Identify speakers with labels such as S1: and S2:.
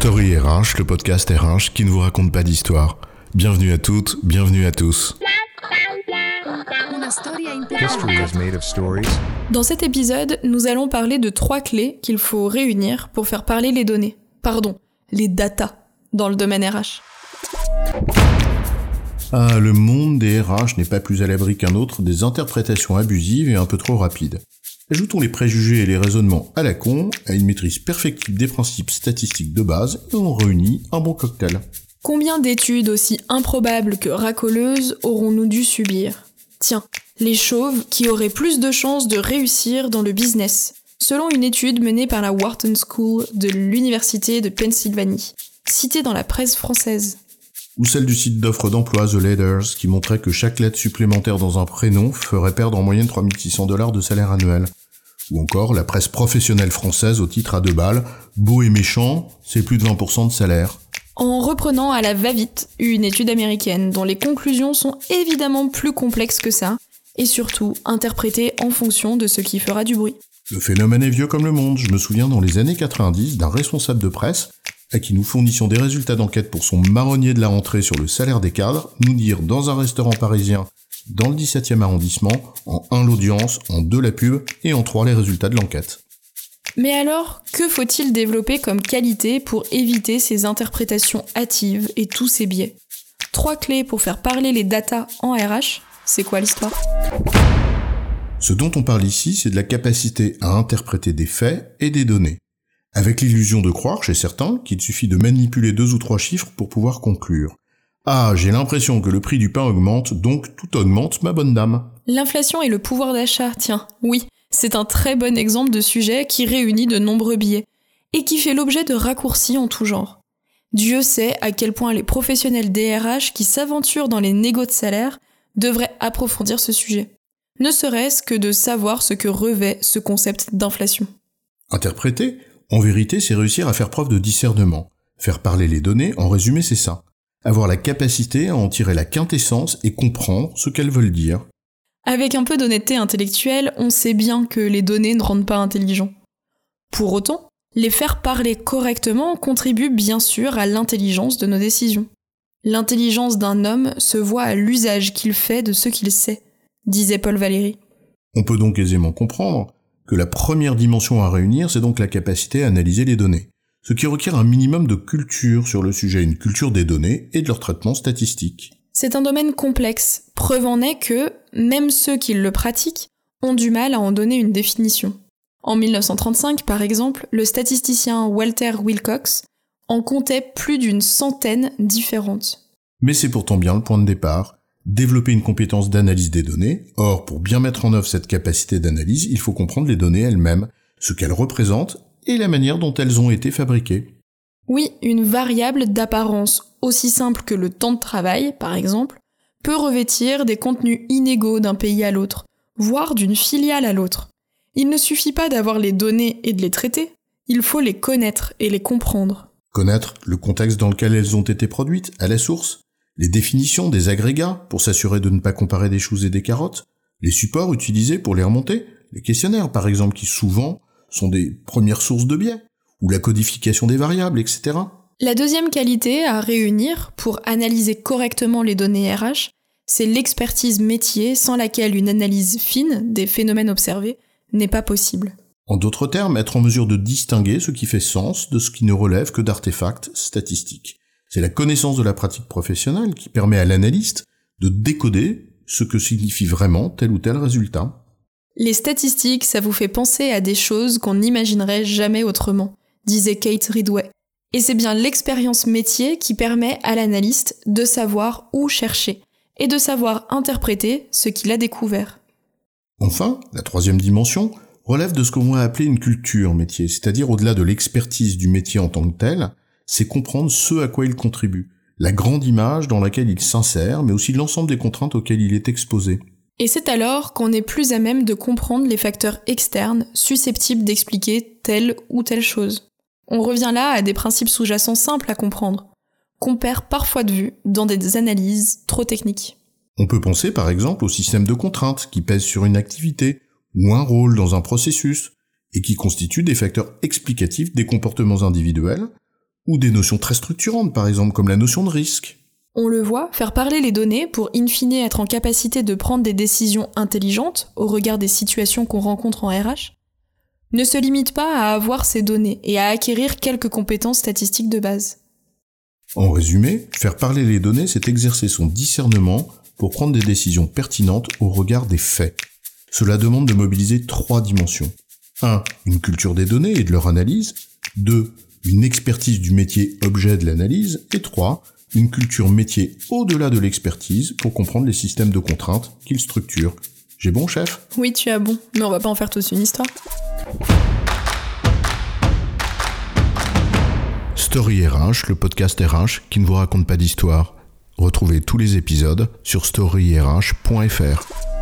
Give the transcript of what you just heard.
S1: Story RH, le podcast RH qui ne vous raconte pas d'histoire. Bienvenue à toutes, bienvenue à tous.
S2: History is made of stories.
S3: Dans cet épisode, nous allons parler de trois clés qu'il faut réunir pour faire parler les données. Pardon, les data dans le domaine RH.
S1: Ah, le monde des RH n'est pas plus à l'abri qu'un autre des interprétations abusives et un peu trop rapides. Ajoutons les préjugés et les raisonnements à la con à une maîtrise perfectible des principes statistiques de base et on réunit un bon cocktail.
S3: Combien d'études aussi improbables que racoleuses aurons-nous dû subir? Tiens, les chauves qui auraient plus de chances de réussir dans le business, selon une étude menée par la Wharton School de l'Université de Pennsylvanie, citée dans la presse française.
S1: Ou celle du site d'offre d'emploi The Leaders qui montrait que chaque lettre supplémentaire dans un prénom ferait perdre en moyenne 3600 dollars de salaire annuel. Ou encore la presse professionnelle française au titre à deux balles, beau et méchant, c'est plus de 20% de salaire.
S3: En reprenant à la va-vite une étude américaine dont les conclusions sont évidemment plus complexes que ça, et surtout interprétées en fonction de ce qui fera du bruit.
S1: Le phénomène est vieux comme le monde. Je me souviens dans les années 90 d'un responsable de presse à qui nous fournissions des résultats d'enquête pour son marronnier de la rentrée sur le salaire des cadres, nous dire dans un restaurant parisien dans le 17e arrondissement, en 1 l'audience, en 2 la pub et en 3 les résultats de l'enquête.
S3: Mais alors, que faut-il développer comme qualité pour éviter ces interprétations hâtives et tous ces biais? Trois clés pour faire parler les data en RH, c'est quoi l'histoire?
S1: Ce dont on parle ici, c'est de la capacité à interpréter des faits et des données, avec l'illusion de croire chez certains qu'il suffit de manipuler deux ou trois chiffres pour pouvoir conclure. Ah, j'ai l'impression que le prix du pain augmente, donc tout augmente, ma bonne dame.
S3: L'inflation et le pouvoir d'achat, tiens, oui, c'est un très bon exemple de sujet qui réunit de nombreux biais, et qui fait l'objet de raccourcis en tout genre. Dieu sait à quel point les professionnels DRH qui s'aventurent dans les négos de salaire devraient approfondir ce sujet. Ne serait-ce que de savoir ce que revêt ce concept d'inflation.
S1: Interpréter, en vérité, c'est réussir à faire preuve de discernement. Faire parler les données, en résumé, c'est ça avoir la capacité à en tirer la quintessence et comprendre ce qu'elles veulent dire.
S3: Avec un peu d'honnêteté intellectuelle, on sait bien que les données ne rendent pas intelligents. Pour autant, les faire parler correctement contribue bien sûr à l'intelligence de nos décisions. L'intelligence d'un homme se voit à l'usage qu'il fait de ce qu'il sait, disait Paul Valéry.
S1: On peut donc aisément comprendre que la première dimension à réunir, c'est donc la capacité à analyser les données ce qui requiert un minimum de culture sur le sujet, une culture des données et de leur traitement statistique.
S3: C'est un domaine complexe. Preuve en est que, même ceux qui le pratiquent, ont du mal à en donner une définition. En 1935, par exemple, le statisticien Walter Wilcox en comptait plus d'une centaine différentes.
S1: Mais c'est pourtant bien le point de départ, développer une compétence d'analyse des données. Or, pour bien mettre en œuvre cette capacité d'analyse, il faut comprendre les données elles-mêmes, ce qu'elles représentent et la manière dont elles ont été fabriquées.
S3: Oui, une variable d'apparence aussi simple que le temps de travail, par exemple, peut revêtir des contenus inégaux d'un pays à l'autre, voire d'une filiale à l'autre. Il ne suffit pas d'avoir les données et de les traiter, il faut les connaître et les comprendre.
S1: Connaître le contexte dans lequel elles ont été produites, à la source, les définitions des agrégats pour s'assurer de ne pas comparer des choses et des carottes, les supports utilisés pour les remonter, les questionnaires par exemple qui souvent sont des premières sources de biais, ou la codification des variables, etc.
S3: La deuxième qualité à réunir pour analyser correctement les données RH, c'est l'expertise métier sans laquelle une analyse fine des phénomènes observés n'est pas possible.
S1: En d'autres termes, être en mesure de distinguer ce qui fait sens de ce qui ne relève que d'artefacts statistiques. C'est la connaissance de la pratique professionnelle qui permet à l'analyste de décoder ce que signifie vraiment tel ou tel résultat.
S3: Les statistiques, ça vous fait penser à des choses qu'on n'imaginerait jamais autrement, disait Kate Ridway. Et c'est bien l'expérience métier qui permet à l'analyste de savoir où chercher et de savoir interpréter ce qu'il a découvert.
S1: Enfin, la troisième dimension relève de ce qu'on va appeler une culture métier, c'est-à-dire au-delà de l'expertise du métier en tant que tel, c'est comprendre ce à quoi il contribue, la grande image dans laquelle il s'insère, mais aussi l'ensemble des contraintes auxquelles il est exposé.
S3: Et c'est alors qu'on est plus à même de comprendre les facteurs externes susceptibles d'expliquer telle ou telle chose. On revient là à des principes sous-jacents simples à comprendre, qu'on perd parfois de vue dans des analyses trop techniques.
S1: On peut penser par exemple au système de contraintes qui pèsent sur une activité ou un rôle dans un processus et qui constituent des facteurs explicatifs des comportements individuels Ou des notions très structurantes, par exemple, comme la notion de risque.
S3: On le voit, faire parler les données pour in fine être en capacité de prendre des décisions intelligentes au regard des situations qu'on rencontre en RH, ne se limite pas à avoir ces données et à acquérir quelques compétences statistiques de base.
S1: En résumé, faire parler les données, c'est exercer son discernement pour prendre des décisions pertinentes au regard des faits. Cela demande de mobiliser trois dimensions. 1. Une culture des données et de leur analyse. 2. Une expertise du métier objet de l'analyse. Et 3. Une culture métier au-delà de l'expertise pour comprendre les systèmes de contraintes qu'ils structurent. J'ai bon, chef?
S3: Oui, tu as bon, mais on va pas en faire tous une histoire.
S1: Story RH, le podcast RH qui ne vous raconte pas d'histoire. Retrouvez tous les épisodes sur storyrh.fr.